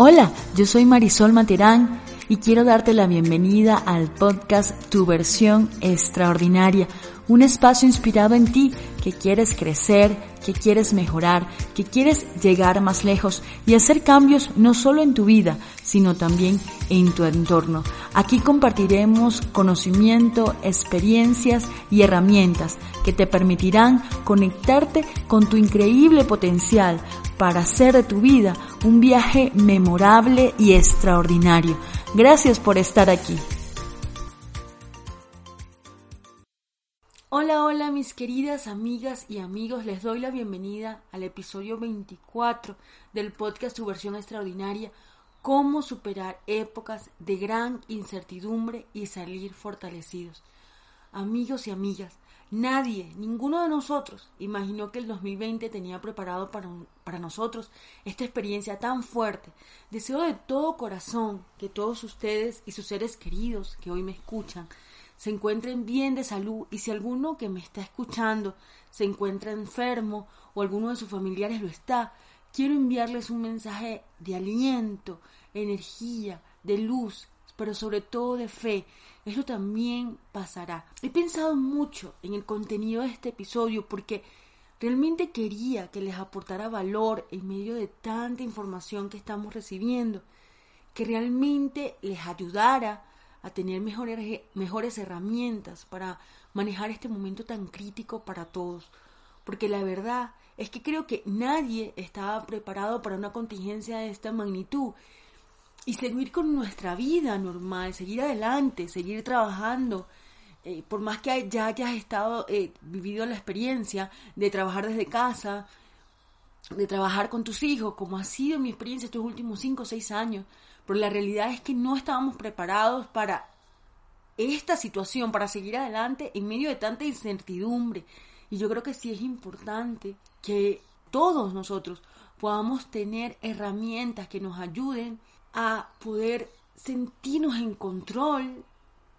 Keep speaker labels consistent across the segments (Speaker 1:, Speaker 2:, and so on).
Speaker 1: Hola, yo soy Marisol Materán y quiero darte la bienvenida al podcast Tu versión extraordinaria, un espacio inspirado en ti que quieres crecer, que quieres mejorar, que quieres llegar más lejos y hacer cambios no solo en tu vida, sino también en tu entorno. Aquí compartiremos conocimiento, experiencias y herramientas que te permitirán conectarte con tu increíble potencial para hacer de tu vida un viaje memorable y extraordinario. Gracias por estar aquí. Hola, hola mis queridas amigas y amigos, les doy la bienvenida al episodio 24 del podcast Tu versión extraordinaria, cómo superar épocas de gran incertidumbre y salir fortalecidos. Amigos y amigas, Nadie, ninguno de nosotros, imaginó que el 2020 tenía preparado para, para nosotros esta experiencia tan fuerte. Deseo de todo corazón que todos ustedes y sus seres queridos que hoy me escuchan se encuentren bien de salud y si alguno que me está escuchando se encuentra enfermo o alguno de sus familiares lo está, quiero enviarles un mensaje de aliento, energía, de luz, pero sobre todo de fe. Eso también pasará. He pensado mucho en el contenido de este episodio porque realmente quería que les aportara valor en medio de tanta información que estamos recibiendo, que realmente les ayudara a tener mejores, mejores herramientas para manejar este momento tan crítico para todos. Porque la verdad es que creo que nadie estaba preparado para una contingencia de esta magnitud y seguir con nuestra vida normal, seguir adelante, seguir trabajando. Eh, por más que ya hayas estado, eh, vivido la experiencia de trabajar desde casa, de trabajar con tus hijos, como ha sido mi experiencia estos últimos 5 o 6 años, pero la realidad es que no estábamos preparados para esta situación, para seguir adelante en medio de tanta incertidumbre. Y yo creo que sí es importante que todos nosotros podamos tener herramientas que nos ayuden a poder sentirnos en control,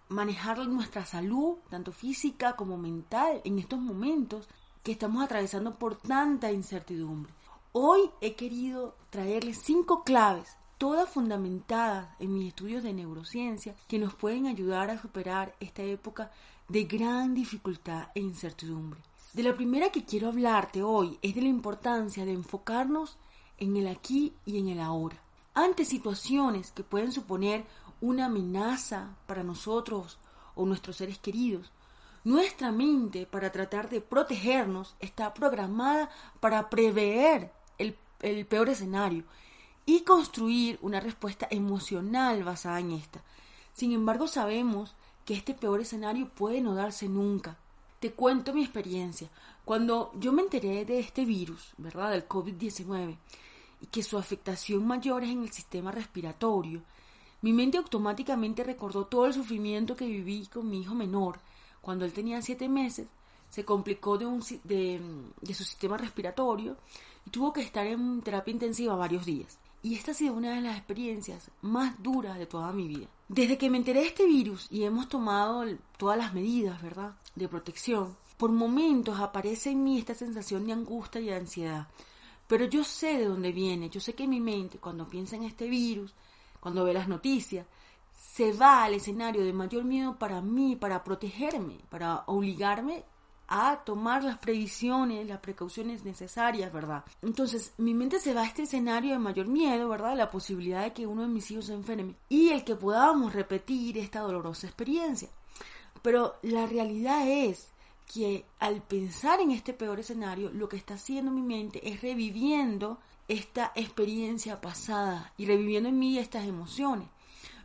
Speaker 1: manejar nuestra salud, tanto física como mental, en estos momentos que estamos atravesando por tanta incertidumbre. Hoy he querido traerles cinco claves, todas fundamentadas en mis estudios de neurociencia, que nos pueden ayudar a superar esta época de gran dificultad e incertidumbre. De la primera que quiero hablarte hoy es de la importancia de enfocarnos en el aquí y en el ahora ante situaciones que pueden suponer una amenaza para nosotros o nuestros seres queridos. Nuestra mente, para tratar de protegernos, está programada para prever el, peor escenario y construir una respuesta emocional basada en esta. Sin embargo, sabemos que este peor escenario puede no darse nunca. Te cuento mi experiencia. Cuando yo me enteré de este virus, ¿verdad? Del COVID-19, y que su afectación mayor es en el sistema respiratorio, mi mente automáticamente recordó todo el sufrimiento que viví con mi hijo menor cuando él tenía siete meses, se complicó de, un, de, su sistema respiratorio y tuvo que estar en terapia intensiva varios días. Y esta ha sido una de las experiencias más duras de toda mi vida. Desde que me enteré de este virus y hemos tomado todas las medidas, ¿verdad?, de protección, por momentos aparece en mí esta sensación de angustia y de ansiedad. Pero yo sé de dónde viene, yo sé que mi mente, cuando piensa en este virus, cuando ve las noticias, se va al escenario de mayor miedo para mí, para protegerme, para obligarme a tomar las previsiones, las precauciones necesarias, ¿verdad? Entonces, mi mente se va a este escenario de mayor miedo, ¿verdad? La posibilidad de que uno de mis hijos se enferme y el que podamos repetir esta dolorosa experiencia. Pero la realidad es que al pensar en este peor escenario, lo que está haciendo mi mente es reviviendo esta experiencia pasada y reviviendo en mí estas emociones.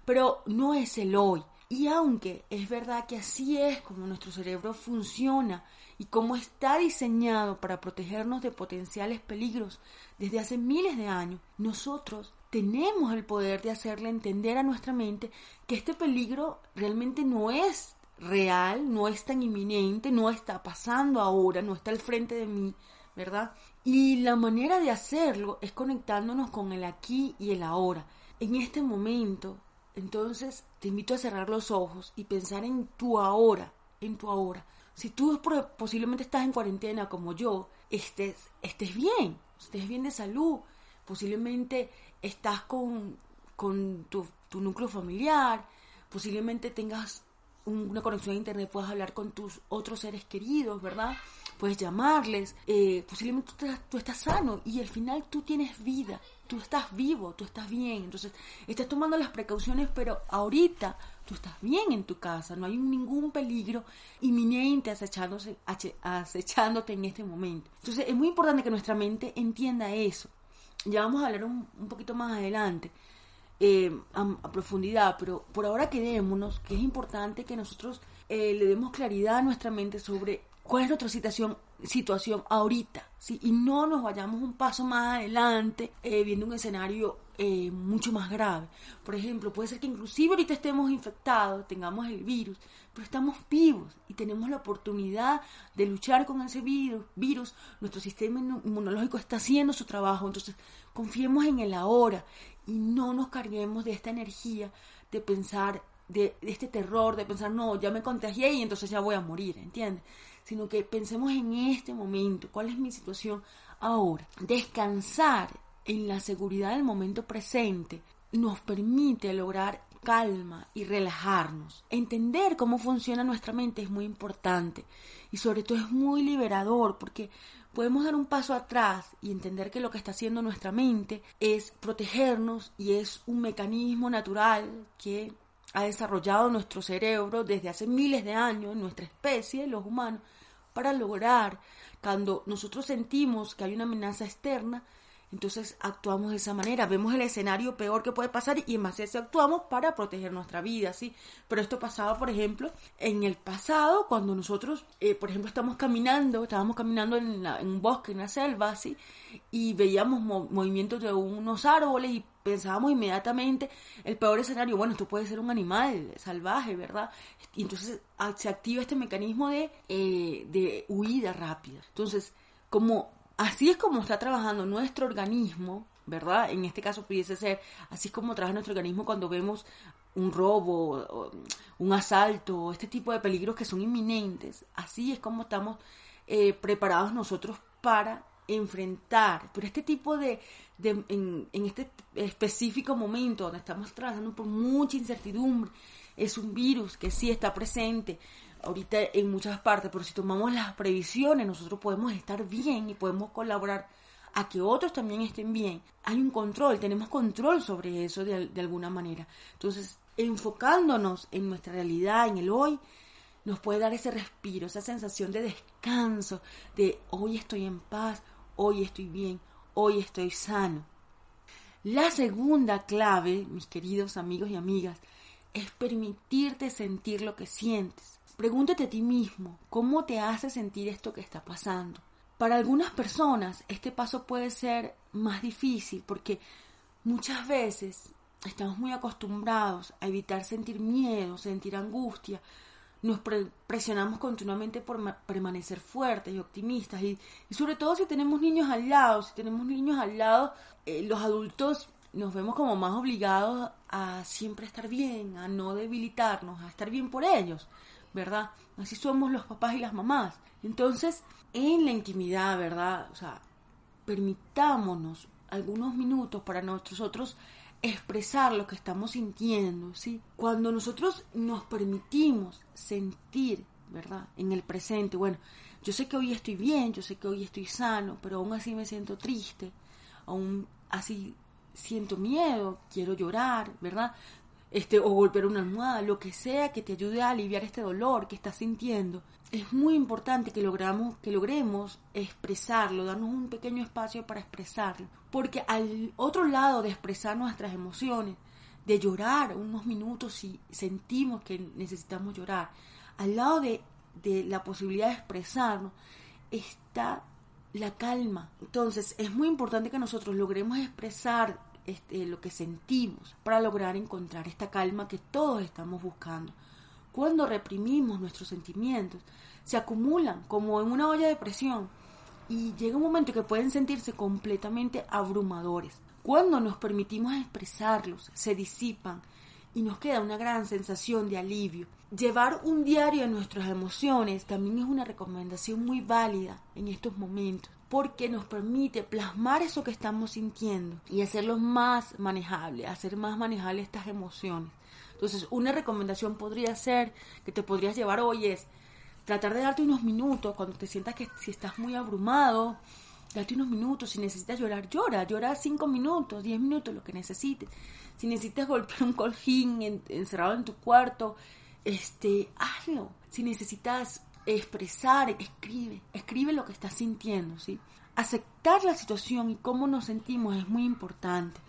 Speaker 1: Pero no es el hoy. Y aunque es verdad que así es como nuestro cerebro funciona y cómo está diseñado para protegernos de potenciales peligros desde hace miles de años, nosotros tenemos el poder de hacerle entender a nuestra mente que este peligro realmente no es real, no es tan inminente, no está pasando ahora, no está al frente de mí, ¿verdad? Y la manera de hacerlo es conectándonos con el aquí y el ahora. En este momento, entonces te invito a cerrar los ojos y pensar en tu ahora, en tu ahora. Si tú posiblemente estás en cuarentena como yo, estés, estés bien, estés bien de salud, posiblemente estás con, con tu, tu núcleo familiar, posiblemente tengas una conexión a internet, puedas hablar con tus otros seres queridos, ¿verdad? Puedes llamarles, eh, posiblemente tú estás, tú estás sano y al final tú tienes vida, tú estás vivo, tú estás bien, entonces estás tomando las precauciones, pero ahorita tú estás bien en tu casa, no hay ningún peligro inminente acechándote en este momento. Entonces es muy importante que nuestra mente entienda eso. Ya vamos a hablar un, un poquito más adelante eh, a, profundidad, pero por ahora quedémonos que es importante que nosotros eh, le demos claridad a nuestra mente sobre cuál es nuestra situación, situación ahorita, ¿sí? y no nos vayamos un paso más adelante eh, viendo un escenario mucho más grave. Por ejemplo, puede ser que inclusive ahorita estemos infectados, tengamos el virus, pero estamos vivos y tenemos la oportunidad de luchar con ese virus. virus. Nuestro sistema inmunológico está haciendo su trabajo, entonces confiemos en el ahora y no nos carguemos de esta energía de pensar, de, este terror, de pensar, no, ya me contagié y entonces ya voy a morir, ¿entiendes? Sino que pensemos en este momento, cuál es mi situación ahora. Descansar en la seguridad del momento presente nos permite lograr calma y relajarnos. Entender cómo funciona nuestra mente es muy importante y sobre todo es muy liberador porque podemos dar un paso atrás y entender que lo que está haciendo nuestra mente es protegernos y es un mecanismo natural que ha desarrollado nuestro cerebro desde hace miles de años, nuestra especie, los humanos, para lograr, cuando nosotros sentimos que hay una amenaza externa, entonces actuamos de esa manera, vemos el escenario peor que puede pasar y en base a eso actuamos para proteger nuestra vida, ¿sí? Pero esto pasaba, por ejemplo, en el pasado, cuando nosotros, eh, por ejemplo, estamos caminando, estábamos caminando en, un bosque, en la selva, ¿sí? Y veíamos movimientos de unos árboles y pensábamos inmediatamente el peor escenario, bueno, esto puede ser un animal salvaje, ¿verdad? Y entonces se activa este mecanismo de, eh, de huida rápida. Entonces, como Así es como está trabajando nuestro organismo, ¿verdad? En este caso pudiese ser, así es como trabaja nuestro organismo cuando vemos un robo, un asalto, este tipo de peligros que son inminentes. Así es como estamos eh, preparados nosotros para enfrentar. Pero este tipo de, de en, en, este específico momento donde estamos trabajando por mucha incertidumbre, es un virus que sí está presente, ahorita en muchas partes, pero si tomamos las previsiones, nosotros podemos estar bien y podemos colaborar a que otros también estén bien. Hay un control, tenemos control sobre eso de, de alguna manera. Entonces, enfocándonos en nuestra realidad, en el hoy, nos puede dar ese respiro, esa sensación de descanso, de hoy estoy en paz, hoy estoy bien, hoy estoy sano. La segunda clave, mis queridos amigos y amigas, es permitirte sentir lo que sientes. Pregúntate a ti mismo, ¿cómo te hace sentir esto que está pasando? Para algunas personas este paso puede ser más difícil porque muchas veces estamos muy acostumbrados a evitar sentir miedo, sentir angustia, nos presionamos continuamente por permanecer fuertes y optimistas y, sobre todo si tenemos niños al lado, si tenemos niños al lado, eh, los adultos nos vemos como más obligados a siempre estar bien, a no debilitarnos, a estar bien por ellos. ¿Verdad? Así somos los papás y las mamás. Entonces, en la intimidad, ¿verdad? O sea, permitámonos algunos minutos para nosotros expresar lo que estamos sintiendo, ¿sí? Cuando nosotros nos permitimos sentir, ¿verdad? En el presente, bueno, yo sé que hoy estoy bien, yo sé que hoy estoy sano, pero aún así me siento triste, aún así siento miedo, quiero llorar, ¿verdad? Este, o golpear una almohada, lo que sea que te ayude a aliviar este dolor que estás sintiendo. Es muy importante que, logramos, que logremos expresarlo, darnos un pequeño espacio para expresarlo, porque al otro lado de expresar nuestras emociones, de llorar unos minutos si sentimos que necesitamos llorar, al lado de, de la posibilidad de expresarnos, está la calma. Entonces es muy importante que nosotros logremos expresar este, lo que sentimos para lograr encontrar esta calma que todos estamos buscando. Cuando reprimimos nuestros sentimientos, se acumulan como en una olla de presión y llega un momento que pueden sentirse completamente abrumadores. Cuando nos permitimos expresarlos, se disipan y nos queda una gran sensación de alivio. Llevar un diario de nuestras emociones también es una recomendación muy válida en estos momentos porque nos permite plasmar eso que estamos sintiendo y hacerlo más manejable, hacer más manejable estas emociones. Entonces, una recomendación podría ser que te podrías llevar hoy es tratar de darte unos minutos cuando te sientas que si estás muy abrumado, date unos minutos. Si necesitas llorar, llora. Llora cinco minutos, diez minutos, lo que necesites. Si necesitas golpear un coljín encerrado en tu cuarto, este, hazlo. Si necesitas expresar, escribe, escribe lo que estás sintiendo, ¿sí? Aceptar la situación y cómo nos sentimos es muy importante.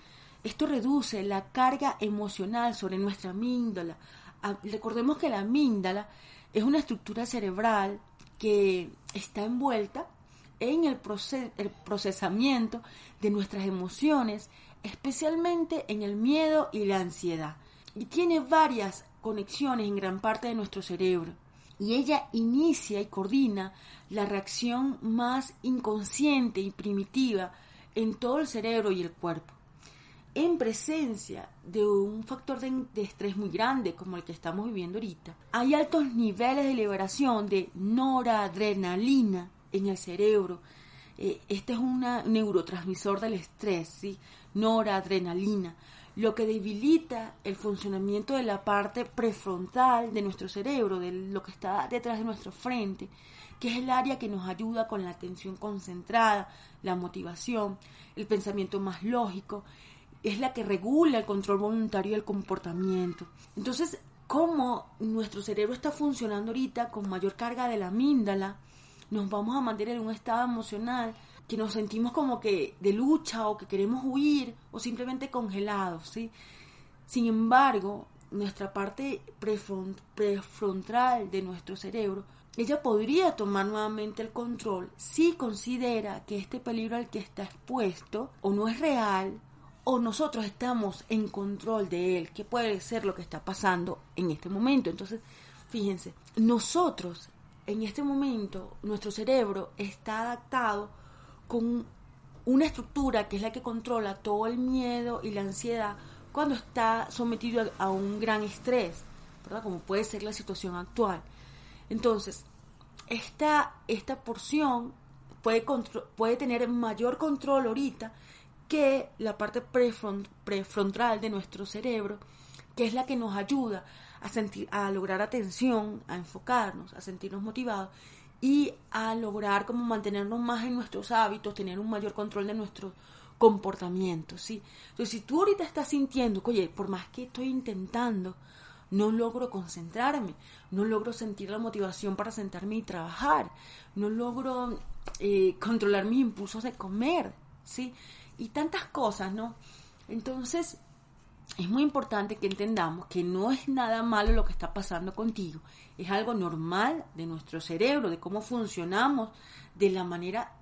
Speaker 1: Esto reduce la carga emocional sobre nuestra amígdala. Ah, recordemos que la amígdala es una estructura cerebral que está envuelta en el, el procesamiento de nuestras emociones, especialmente en el miedo y la ansiedad. Y tiene varias conexiones en gran parte de nuestro cerebro. Y ella inicia y coordina la reacción más inconsciente y primitiva en todo el cerebro y el cuerpo. En presencia de un factor de, estrés muy grande como el que estamos viviendo ahorita, hay altos niveles de liberación de noradrenalina en el cerebro. Eh, este es un neurotransmisor del estrés, ¿sí? noradrenalina, lo que debilita el funcionamiento de la parte prefrontal de nuestro cerebro, de lo que está detrás de nuestra frente, que es el área que nos ayuda con la atención concentrada, la motivación, el pensamiento más lógico, es la que regula el control voluntario del comportamiento. Entonces, como nuestro cerebro está funcionando ahorita con mayor carga de la amígdala, nos vamos a mantener en un estado emocional que nos sentimos como que de lucha o que queremos huir o simplemente congelados, ¿sí? Sin embargo, nuestra parte prefrontal de nuestro cerebro, ella podría tomar nuevamente el control si considera que este peligro al que está expuesto o no es real o nosotros estamos en control de él, que puede ser lo que está pasando en este momento. Entonces, fíjense, nosotros en este momento, nuestro cerebro está adaptado con una estructura que es la que controla todo el miedo y la ansiedad cuando está sometido a, un gran estrés, ¿verdad? Como puede ser la situación actual. Entonces, esta, esta porción puede, puede tener mayor control ahorita que la parte prefrontal de nuestro cerebro, que es la que nos ayuda a, sentir, a lograr atención, a enfocarnos, a sentirnos motivados y a lograr como mantenernos más en nuestros hábitos, tener un mayor control de nuestro comportamiento, ¿sí? Entonces, si tú ahorita estás sintiendo que, oye, por más que estoy intentando, no logro concentrarme, no logro sentir la motivación para sentarme y trabajar, no logro eh, controlar mis impulsos de comer, ¿sí? Y tantas cosas, ¿no? Entonces, es muy importante que entendamos que no es nada malo lo que está pasando contigo, es algo normal de nuestro cerebro, de cómo funcionamos, de la manera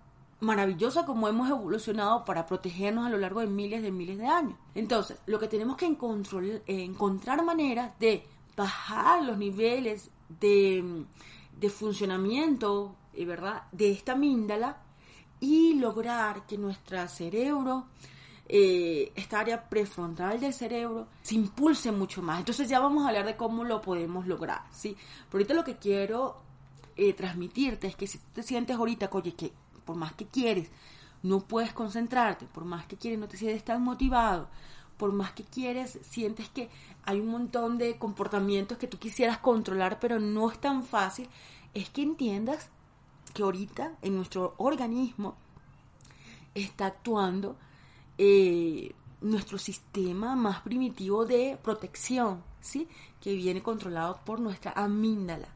Speaker 1: maravillosa como hemos evolucionado para protegernos a lo largo de miles de miles de años. Entonces, lo que tenemos que encontrar, encontrar maneras de bajar los niveles de, de funcionamiento, eh, ¿verdad?, de esta amígdala y lograr que nuestro cerebro eh, esta área prefrontal del cerebro se impulse mucho más. Entonces ya vamos a hablar de cómo lo podemos lograr, ¿sí? Pero ahorita lo que quiero eh, transmitirte es que si te sientes ahorita, oye, que por más que quieres, no puedes concentrarte, por más que quieres, no te sientes tan motivado, por más que quieres, sientes que hay un montón de comportamientos que tú quisieras controlar, pero no es tan fácil, es que entiendas que ahorita en nuestro organismo está actuando eh, nuestro sistema más primitivo de protección, ¿sí? Que viene controlado por nuestra amígdala.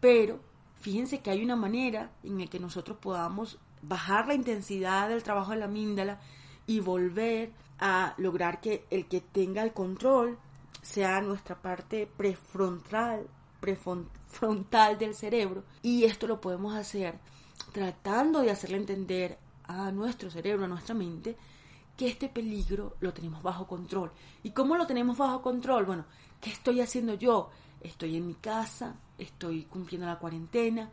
Speaker 1: Pero fíjense que hay una manera en la que nosotros podamos bajar la intensidad del trabajo de la amígdala y volver a lograr que el que tenga el control sea nuestra parte prefrontal, prefrontal del cerebro. Y esto lo podemos hacer tratando de hacerle entender a nuestro cerebro, a nuestra mente, que este peligro lo tenemos bajo control. ¿Y cómo lo tenemos bajo control? Bueno, ¿qué estoy haciendo yo? Estoy en mi casa, estoy cumpliendo la cuarentena,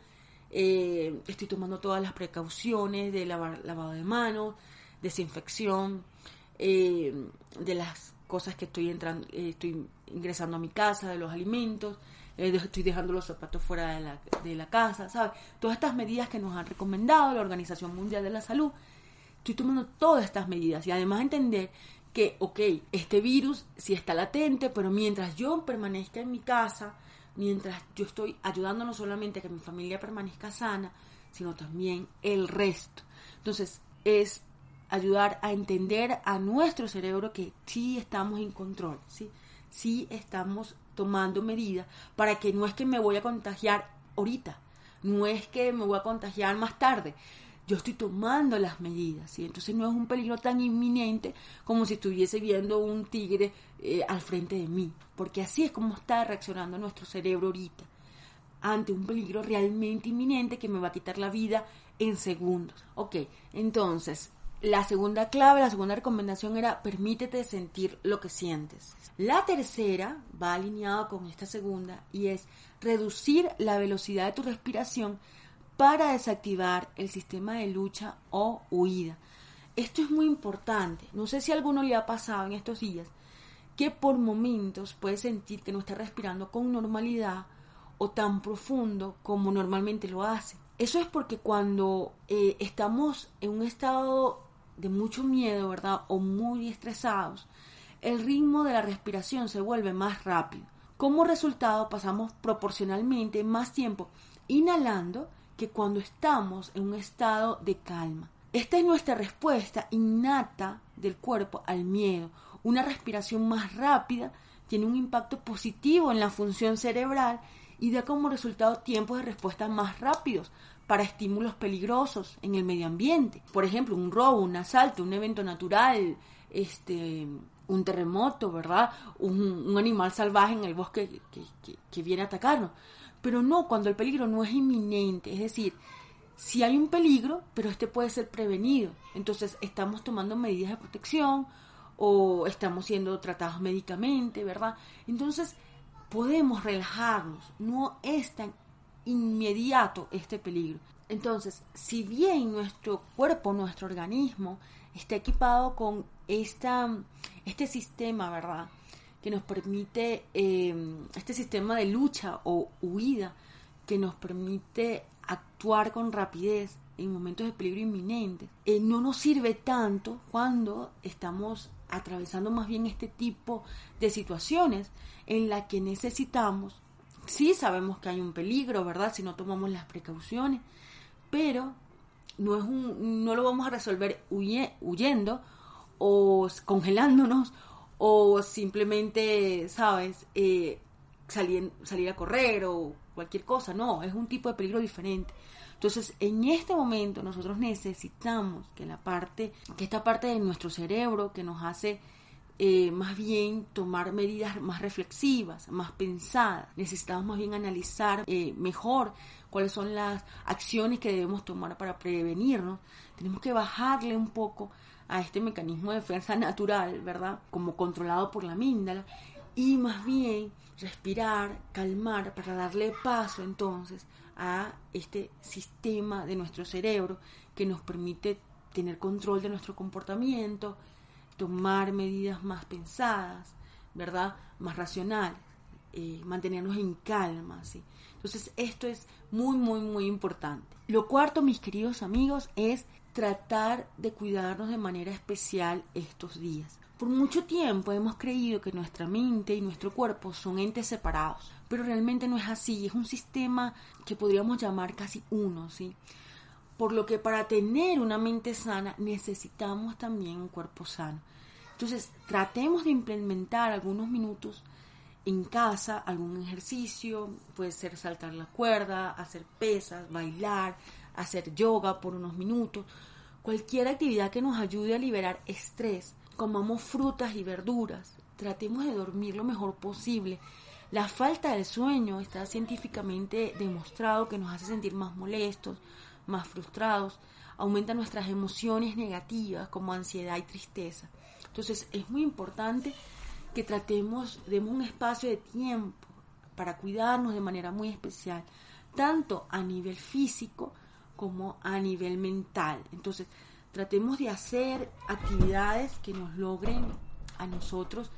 Speaker 1: eh, estoy tomando todas las precauciones de lavado de manos, desinfección, eh, de las cosas que estoy entrando, eh, estoy ingresando a mi casa, de los alimentos, eh, estoy dejando los zapatos fuera de la, de la casa, ¿sabes? Todas estas medidas que nos han recomendado la Organización Mundial de la Salud, estoy tomando todas estas medidas y además entender que, ok, este virus sí está latente, pero mientras yo permanezca en mi casa, mientras yo estoy ayudando no solamente a que mi familia permanezca sana, sino también el resto. Entonces, es ayudar a entender a nuestro cerebro que sí estamos en control, ¿sí? Sí estamos tomando medidas para que no es que me voy a contagiar ahorita, no es que me voy a contagiar más tarde, yo estoy tomando las medidas, y entonces no es un peligro tan inminente como si estuviese viendo un tigre eh, al frente de mí, porque así es como está reaccionando nuestro cerebro ahorita ante un peligro realmente inminente que me va a quitar la vida en segundos. Ok, entonces, la segunda clave, la segunda recomendación era permítete sentir lo que sientes. La tercera va alineada con esta segunda y es reducir la velocidad de tu respiración para desactivar el sistema de lucha o huida. Esto es muy importante. No sé si a alguno le ha pasado en estos días que por momentos puede sentir que no está respirando con normalidad o tan profundo como normalmente lo hace. Eso es porque cuando eh, estamos en un estado de mucho miedo, ¿verdad? O muy estresados, el ritmo de la respiración se vuelve más rápido. Como resultado pasamos proporcionalmente más tiempo inhalando que cuando estamos en un estado de calma. Esta es nuestra respuesta innata del cuerpo al miedo. Una respiración más rápida tiene un impacto positivo en la función cerebral y da como resultado tiempos de respuesta más rápidos para estímulos peligrosos en el medio ambiente. Por ejemplo, un robo, un asalto, un evento natural, este, un terremoto, ¿verdad? Un, animal salvaje en el bosque que viene a atacarnos pero no cuando el peligro no es inminente, es decir, si hay un peligro, pero este puede ser prevenido. Entonces estamos tomando medidas de protección o estamos siendo tratados médicamente, ¿verdad? Entonces podemos relajarnos, no es tan inmediato este peligro. Entonces, si bien nuestro cuerpo, nuestro organismo está equipado con esta, este sistema, ¿verdad? Que nos permite, em, este sistema de lucha o huida, que nos permite actuar con rapidez en momentos de peligro inminente, eh, no nos sirve tanto cuando estamos atravesando más bien este tipo de situaciones en la que necesitamos, sí sabemos que hay un peligro, ¿verdad? Si no tomamos las precauciones, pero no, es un, no lo vamos a resolver huyendo o congelándonos o simplemente, ¿sabes? Eh, salir, salir a correr o cualquier cosa, no, es un tipo de peligro diferente. Entonces, en este momento nosotros necesitamos que la parte, que esta parte de nuestro cerebro que nos hace eh, más bien tomar medidas más reflexivas, más pensadas. Necesitamos más bien analizar eh, mejor cuáles son las acciones que debemos tomar para prevenirnos. Tenemos que bajarle un poco a este mecanismo de defensa natural, ¿verdad? Como controlado por la amígdala, y más bien respirar, calmar, para darle paso entonces a este sistema de nuestro cerebro que nos permite tener control de nuestro comportamiento, tomar medidas más pensadas, ¿verdad? Más racionales, eh, mantenernos en calma, ¿sí? Entonces esto es muy, muy, muy importante. Lo cuarto, mis queridos amigos, es tratar de cuidarnos de manera especial estos días. Por mucho tiempo hemos creído que nuestra mente y nuestro cuerpo son entes separados, pero realmente no es así, es un sistema que podríamos llamar casi uno, ¿sí? Por lo que para tener una mente sana necesitamos también un cuerpo sano. Entonces, tratemos de implementar algunos minutos en casa, algún ejercicio, puede ser saltar la cuerda, hacer pesas, bailar, hacer yoga por unos minutos, cualquier actividad que nos ayude a liberar estrés, comamos frutas y verduras, tratemos de dormir lo mejor posible. La falta de sueño está científicamente demostrado que nos hace sentir más molestos, más frustrados, aumenta nuestras emociones negativas como ansiedad y tristeza. Entonces es muy importante que tratemos, demos un espacio de tiempo para cuidarnos de manera muy especial, tanto a nivel físico como a nivel mental. Entonces, tratemos de hacer actividades que nos logren a nosotros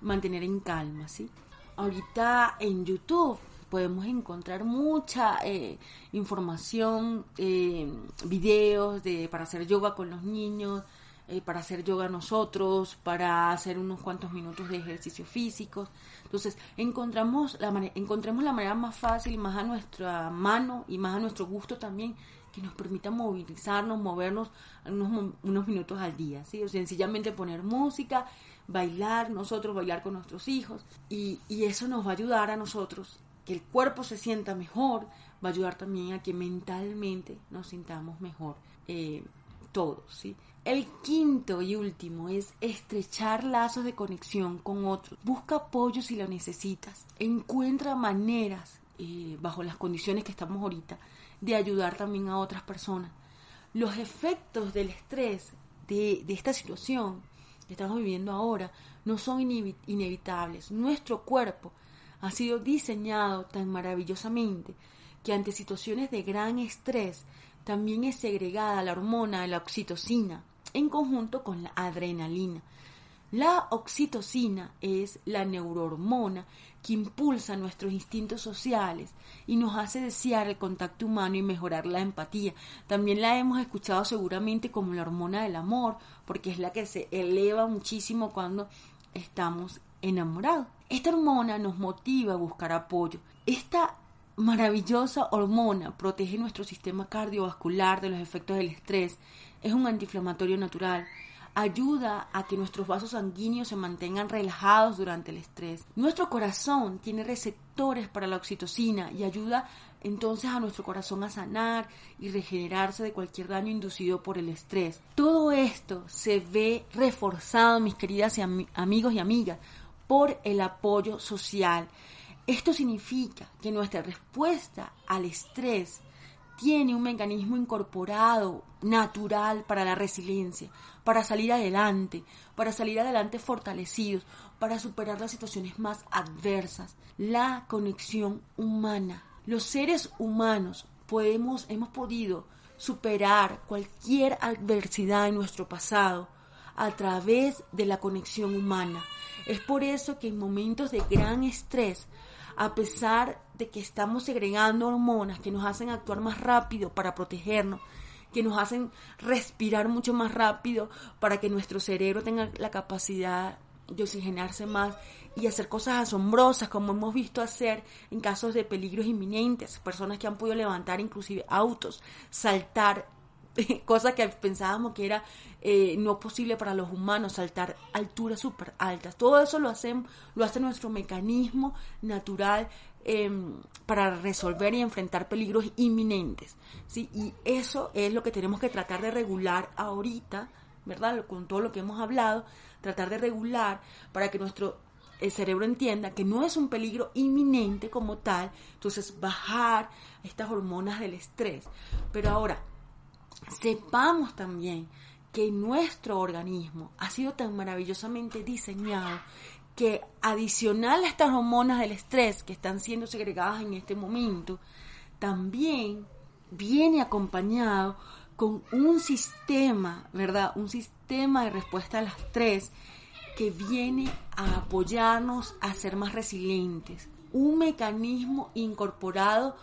Speaker 1: mantener en calma, ¿sí? Ahorita en YouTube podemos encontrar mucha eh, información, eh, videos de, para hacer yoga con los niños, eh, para hacer yoga nosotros, para hacer unos cuantos minutos de ejercicio físico. Entonces, encontramos la encontremos la manera más fácil, más a nuestra mano y más a nuestro gusto también, que nos permita movilizarnos, movernos unos, minutos al día, ¿sí? O sencillamente poner música, bailar nosotros, bailar con nuestros hijos, y, y eso nos va a ayudar a nosotros, que el cuerpo se sienta mejor, va a ayudar también a que mentalmente nos sintamos mejor eh, todos, ¿sí? El quinto y último es estrechar lazos de conexión con otros. Busca apoyo si lo necesitas. Encuentra maneras, eh, bajo las condiciones que estamos ahorita, de ayudar también a otras personas. Los efectos del estrés de, de esta situación que estamos viviendo ahora no son inevitables. Nuestro cuerpo ha sido diseñado tan maravillosamente que ante situaciones de gran estrés también es segregada la hormona la oxitocina en conjunto con la adrenalina. La oxitocina es la neurohormona que impulsa nuestros instintos sociales y nos hace desear el contacto humano y mejorar la empatía. También la hemos escuchado seguramente como la hormona del amor, porque es la que se eleva muchísimo cuando estamos enamorados. Esta hormona nos motiva a buscar apoyo. Esta maravillosa hormona protege nuestro sistema cardiovascular de los efectos del estrés es un antiinflamatorio natural. Ayuda a que nuestros vasos sanguíneos se mantengan relajados durante el estrés. Nuestro corazón tiene receptores para la oxitocina y ayuda entonces a nuestro corazón a sanar y regenerarse de cualquier daño inducido por el estrés. Todo esto se ve reforzado, mis queridas amigos y amigas, por el apoyo social. Esto significa que nuestra respuesta al estrés tiene un mecanismo incorporado, natural para la resiliencia, para salir adelante, para salir adelante fortalecidos, para superar las situaciones más adversas. La conexión humana. Los seres humanos podemos, hemos podido superar cualquier adversidad en nuestro pasado a través de la conexión humana. Es por eso que en momentos de gran estrés a pesar de que estamos segregando hormonas que nos hacen actuar más rápido para protegernos, que nos hacen respirar mucho más rápido para que nuestro cerebro tenga la capacidad de oxigenarse más y hacer cosas asombrosas como hemos visto hacer en casos de peligros inminentes, personas que han podido levantar inclusive autos, saltar cosa que pensábamos que era eh, no posible para los humanos, saltar alturas súper altas. Todo eso lo, hacen, lo hace nuestro mecanismo natural em, para resolver y enfrentar peligros inminentes. ¿sí? Y eso es lo que tenemos que tratar de regular ahorita, ¿verdad? Con todo lo que hemos hablado, tratar de regular para que nuestro el cerebro entienda que no es un peligro inminente como tal, entonces bajar estas hormonas del estrés. Pero ahora, sepamos también que nuestro organismo ha sido tan maravillosamente diseñado que adicional a estas hormonas del estrés que están siendo segregadas en este momento, también viene acompañado con un sistema, ¿verdad? Un sistema de respuesta al estrés que viene a apoyarnos a ser más resilientes. Un mecanismo incorporado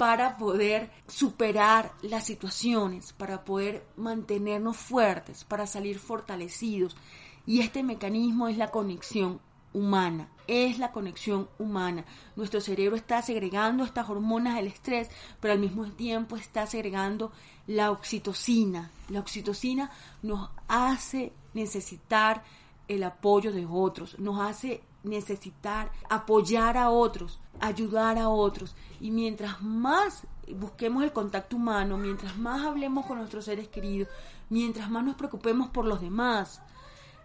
Speaker 1: para poder superar las situaciones, para poder mantenernos fuertes, para salir fortalecidos. Y este mecanismo es la conexión humana, es la conexión humana. Nuestro cerebro está segregando estas hormonas del estrés, pero al mismo tiempo está segregando la oxitocina. La oxitocina nos hace necesitar el apoyo de otros, nos hace necesitar apoyar a otros, ayudar a otros. Y mientras más busquemos el contacto humano, mientras más hablemos con nuestros seres queridos, mientras más nos preocupemos por los demás,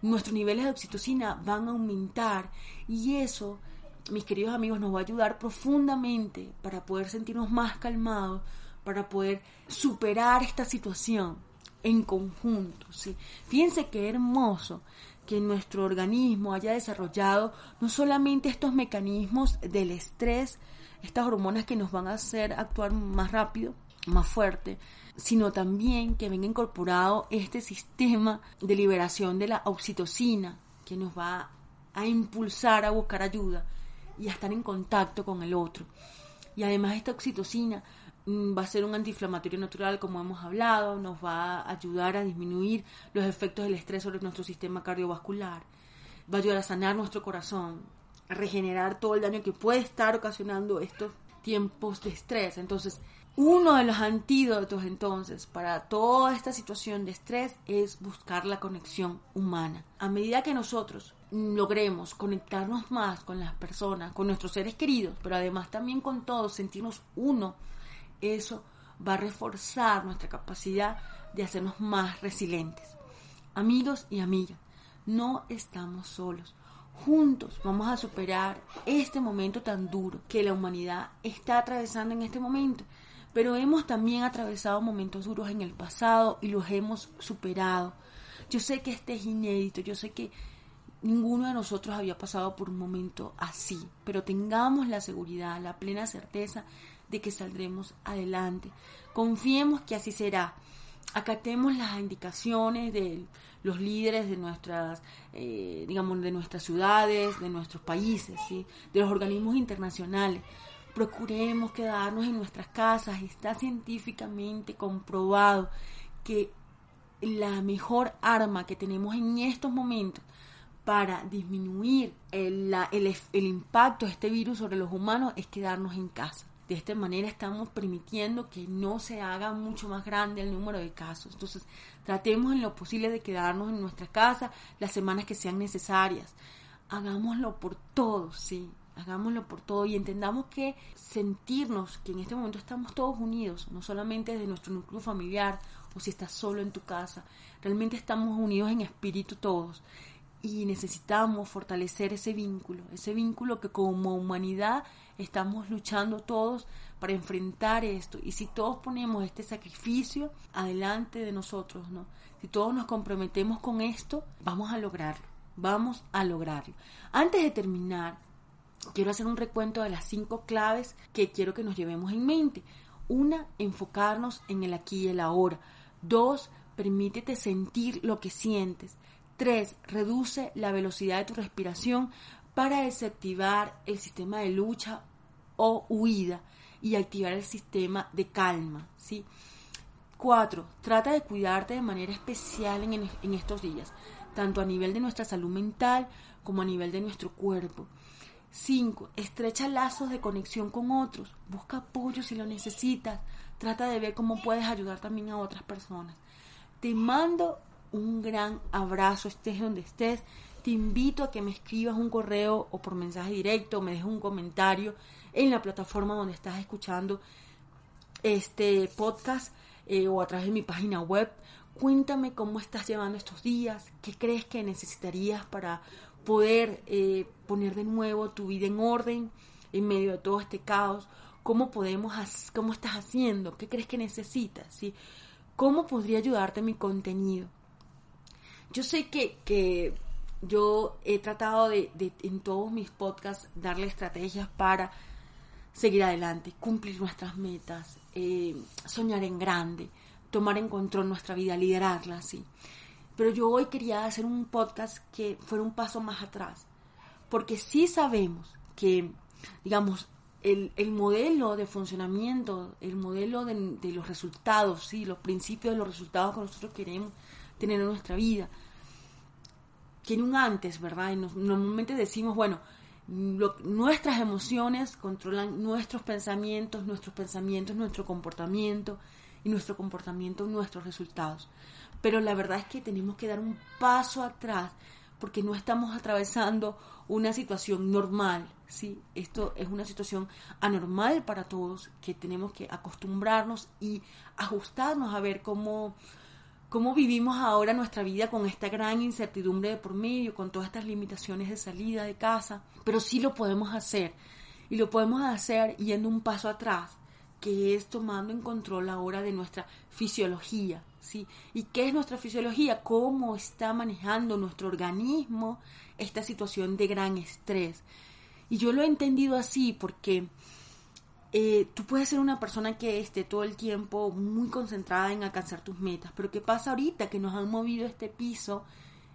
Speaker 1: nuestros niveles de oxitocina van a aumentar. Y eso, mis queridos amigos, nos va a ayudar profundamente para poder sentirnos más calmados, para poder superar esta situación en conjunto. ¿sí? Fíjense qué hermoso que nuestro organismo haya desarrollado no solamente estos mecanismos del estrés, estas hormonas que nos van a hacer actuar más rápido, más fuerte, sino también que venga incorporado este sistema de liberación de la oxitocina que nos va a impulsar a buscar ayuda y a estar en contacto con el otro. Y además esta oxitocina va a ser un antiinflamatorio natural, como hemos hablado, nos va a ayudar a disminuir los efectos del estrés sobre nuestro sistema cardiovascular, va a ayudar a sanar nuestro corazón, a regenerar todo el daño que puede estar ocasionando estos tiempos de estrés. Entonces, uno de los antídotos entonces para toda esta situación de estrés es buscar la conexión humana. A medida que nosotros logremos conectarnos más con las personas, con nuestros seres queridos, pero además también con todos, sentirnos uno, eso va a reforzar nuestra capacidad de hacernos más resilientes. Amigos y amigas, no estamos solos. Juntos vamos a superar este momento tan duro que la humanidad está atravesando en este momento pero hemos también atravesado momentos duros en el pasado y los hemos superado. Yo sé que este es inédito, yo sé que ninguno de nosotros había pasado por un momento así, pero tengamos la seguridad, la plena certeza de que saldremos adelante. Confiemos que así será. Acatemos las indicaciones de los líderes de nuestras, eh, digamos, de nuestras ciudades, de nuestros países, de los organismos internacionales procuremos quedarnos en nuestras casas. Está científicamente comprobado que la mejor arma que tenemos en estos momentos para disminuir el, impacto de este virus sobre los humanos es quedarnos en casa. De esta manera estamos permitiendo que no se haga mucho más grande el número de casos. Entonces, tratemos en lo posible de quedarnos en nuestra casa las semanas que sean necesarias. Hagámoslo por todos, sí hagámoslo por todo y entendamos que sentirnos que en este momento estamos todos unidos, no solamente desde nuestro núcleo familiar o si estás solo en tu casa, realmente estamos unidos en espíritu todos y necesitamos fortalecer ese vínculo, ese vínculo que como humanidad estamos luchando todos para enfrentar esto y si todos ponemos este sacrificio adelante de nosotros, ¿no? Si todos nos comprometemos con esto, vamos a lograrlo, vamos a lograrlo. Antes de terminar, quiero hacer un recuento de las cinco claves que quiero que nos llevemos en mente. Una, enfocarnos en el aquí y el ahora. Dos, permítete sentir lo que sientes. Tres, reduce la velocidad de tu respiración para desactivar el sistema de lucha o huida y activar el sistema de calma. ¿sí? Cuatro, trata de cuidarte de manera especial en, en estos días, tanto a nivel de nuestra salud mental como a nivel de nuestro cuerpo. 5. Estrecha lazos de conexión con otros. Busca apoyo si lo necesitas. Trata de ver cómo puedes ayudar también a otras personas. Te mando un gran abrazo, estés donde estés. Te invito a que me escribas un correo o por mensaje directo, o me dejes un comentario en la plataforma donde estás escuchando este podcast eh, o a través de mi página web. Cuéntame cómo estás llevando estos días, qué crees que necesitarías para poder eh, poner de nuevo tu vida en orden en medio de todo este caos, cómo podemos, cómo estás haciendo, qué crees que necesitas, cómo podría ayudarte mi contenido. Yo sé que, que yo he tratado de, en todos mis podcasts darle estrategias para seguir adelante, cumplir nuestras metas, eh, soñar en grande, tomar en control nuestra vida, liderarla, ¿sí? Pero yo hoy quería hacer un podcast que fuera un paso más atrás, porque sí sabemos que, digamos, el, modelo de funcionamiento, el modelo de, los resultados, sí, los principios de los resultados que nosotros queremos tener en nuestra vida, tiene un antes, ¿verdad? Y normalmente decimos, bueno, nuestras emociones controlan nuestros pensamientos, nuestros pensamientos, nuestro comportamiento y nuestro comportamiento, nuestros resultados pero la verdad es que tenemos que dar un paso atrás porque no estamos atravesando una situación normal, ¿sí? Esto es una situación anormal para todos que tenemos que acostumbrarnos y ajustarnos a ver cómo, cómo vivimos ahora nuestra vida con esta gran incertidumbre de por medio, con todas estas limitaciones de salida de casa, pero sí lo podemos hacer y lo podemos hacer yendo un paso atrás, que es tomando en control ahora de nuestra fisiología, ¿sí? ¿Y qué es nuestra fisiología? ¿Cómo está manejando nuestro organismo esta situación de gran estrés? Y yo lo he entendido así porque eh, tú puedes ser una persona que esté todo el tiempo muy concentrada en alcanzar tus metas, pero ¿qué pasa ahorita que nos han movido este piso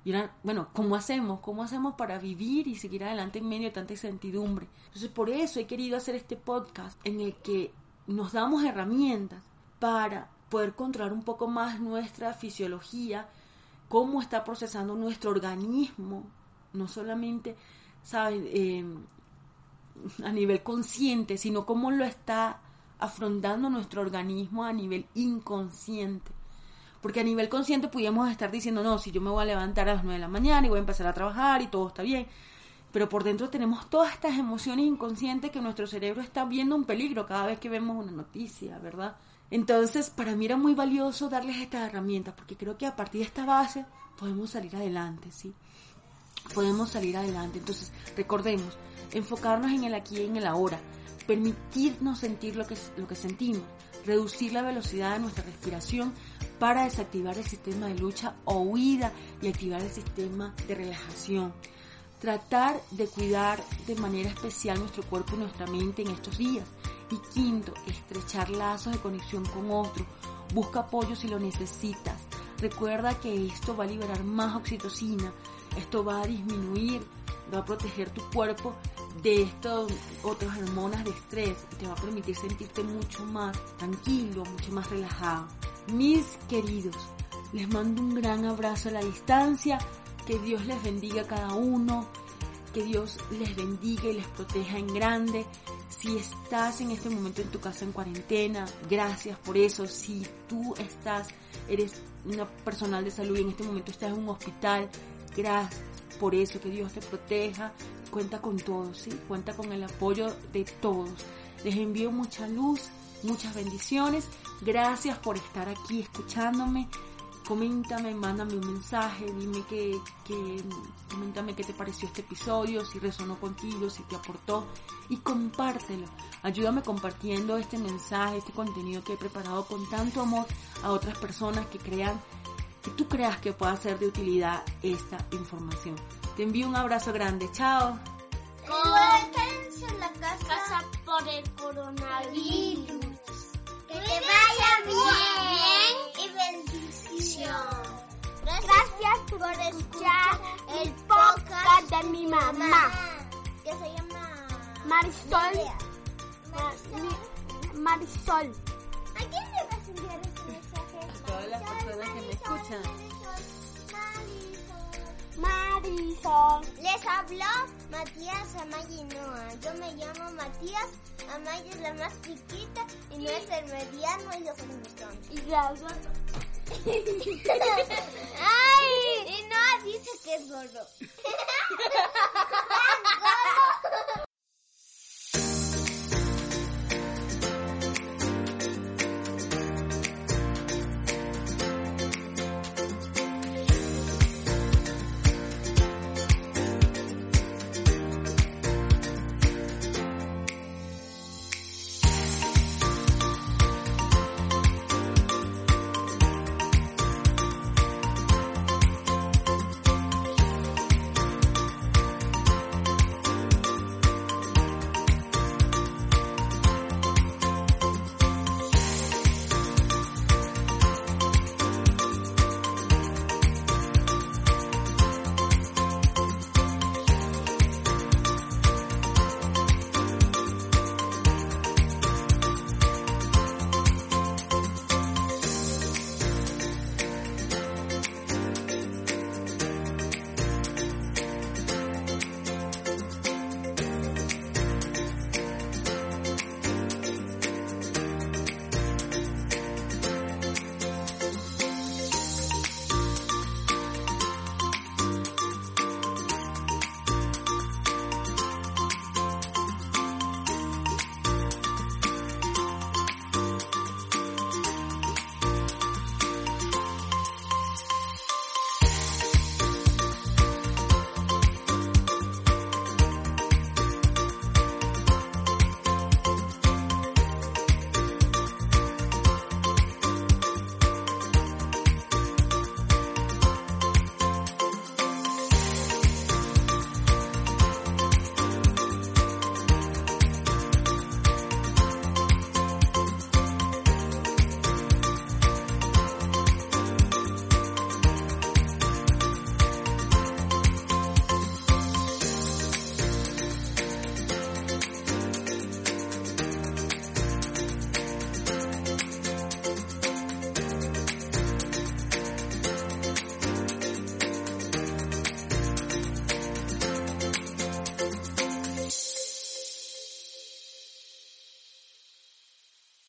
Speaker 1: Y bueno, ¿cómo hacemos? ¿Cómo hacemos para vivir y seguir adelante en medio de tanta incertidumbre? Entonces, por eso he querido hacer este podcast en el que nos damos herramientas para poder controlar un poco más nuestra fisiología, cómo está procesando nuestro organismo, no solamente, ¿saben? Eh, a nivel consciente, sino cómo lo está afrontando nuestro organismo a nivel inconsciente. Porque a nivel consciente pudiéramos estar diciendo, no, si yo me voy a levantar a las 9 de la mañana y voy a empezar a trabajar y todo está bien. Pero por dentro tenemos todas estas emociones inconscientes que nuestro cerebro está viendo un peligro cada vez que vemos una noticia, ¿verdad? Entonces, para mí era muy valioso darles estas herramientas, porque creo que a partir de esta base podemos salir adelante, ¿sí? Podemos salir adelante. Entonces, recordemos, enfocarnos en el aquí y en el ahora, permitirnos sentir lo que, lo que sentimos, reducir la velocidad de nuestra respiración para desactivar el sistema de lucha o huida y activar el sistema de relajación. Tratar de cuidar de manera especial nuestro cuerpo y nuestra mente en estos días. Y quinto, estrechar lazos de conexión con otro. Busca apoyo si lo necesitas. Recuerda que esto va a liberar más oxitocina. Esto va a disminuir, va a proteger tu cuerpo de estas otras hormonas de estrés te va a permitir sentirte mucho más tranquilo, mucho más relajado. Mis queridos, les mando un gran abrazo a la distancia, que Dios les bendiga a cada uno, que Dios les bendiga y les proteja en grande. Si estás en este momento en tu casa en cuarentena, gracias por eso. Si tú estás, eres una personal de salud y en este momento estás en un hospital, gracias por eso, que Dios te proteja, cuenta con todos, ¿sí? Cuenta con el apoyo de todos. Les envío mucha luz, muchas bendiciones. Gracias por estar aquí escuchándome. Coméntame, mándame un mensaje, dime que, que, coméntame qué te pareció este episodio, si resonó contigo, si te aportó y compártelo. Ayúdame compartiendo este mensaje, este contenido que he preparado con tanto amor a otras personas que crean que tú creas que pueda ser de utilidad esta información. Te envío un abrazo grande. Chao.
Speaker 2: en la casa, por el coronavirus. Que te vaya bien y bendición. Gracias por escuchar el podcast de mi mamá. Que se llama Marisol. Marisol. ¿A quién le vas a enviar
Speaker 1: todas las personas que me escuchan.
Speaker 2: Marisol. Les habló Matías Amaya Noa. Yo me llamo Matías. Amaya es la más chiquita y no es el mediano y yo soy Y la ¡Ay! Y no dice que es gordo.